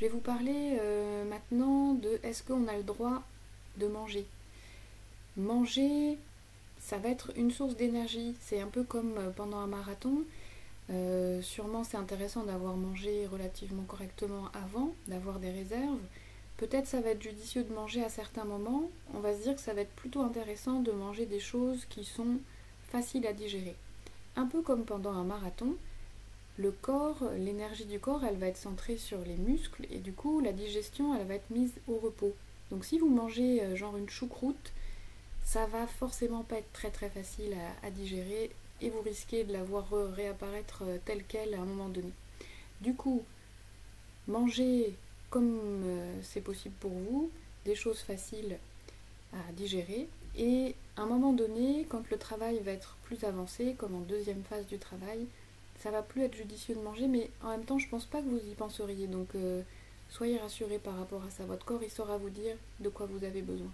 Je vais vous parler euh, maintenant de est-ce qu'on a le droit de manger. Manger, ça va être une source d'énergie. C'est un peu comme euh, pendant un marathon. Euh, sûrement c'est intéressant d'avoir mangé relativement correctement avant, d'avoir des réserves. Peut-être ça va être judicieux de manger à certains moments. On va se dire que ça va être plutôt intéressant de manger des choses qui sont faciles à digérer. Un peu comme pendant un marathon, le corps, l'énergie du corps, elle va être centrée sur les muscles et du coup la digestion, elle va être mise au repos. Donc si vous mangez euh, genre une choucroute, ça va forcément pas être très très facile à, digérer et vous risquez de la voir réapparaître euh, telle qu'elle à un moment donné. Du coup, mangez comme euh, c'est possible pour vous, des choses faciles à digérer et à un moment donné, quand le travail va être plus avancé, comme en deuxième phase du travail, ça va plus être judicieux de manger, mais en même temps, je pense pas que vous y penseriez. Donc, euh, soyez rassurés par rapport à ça. Votre corps, il saura vous dire de quoi vous avez besoin.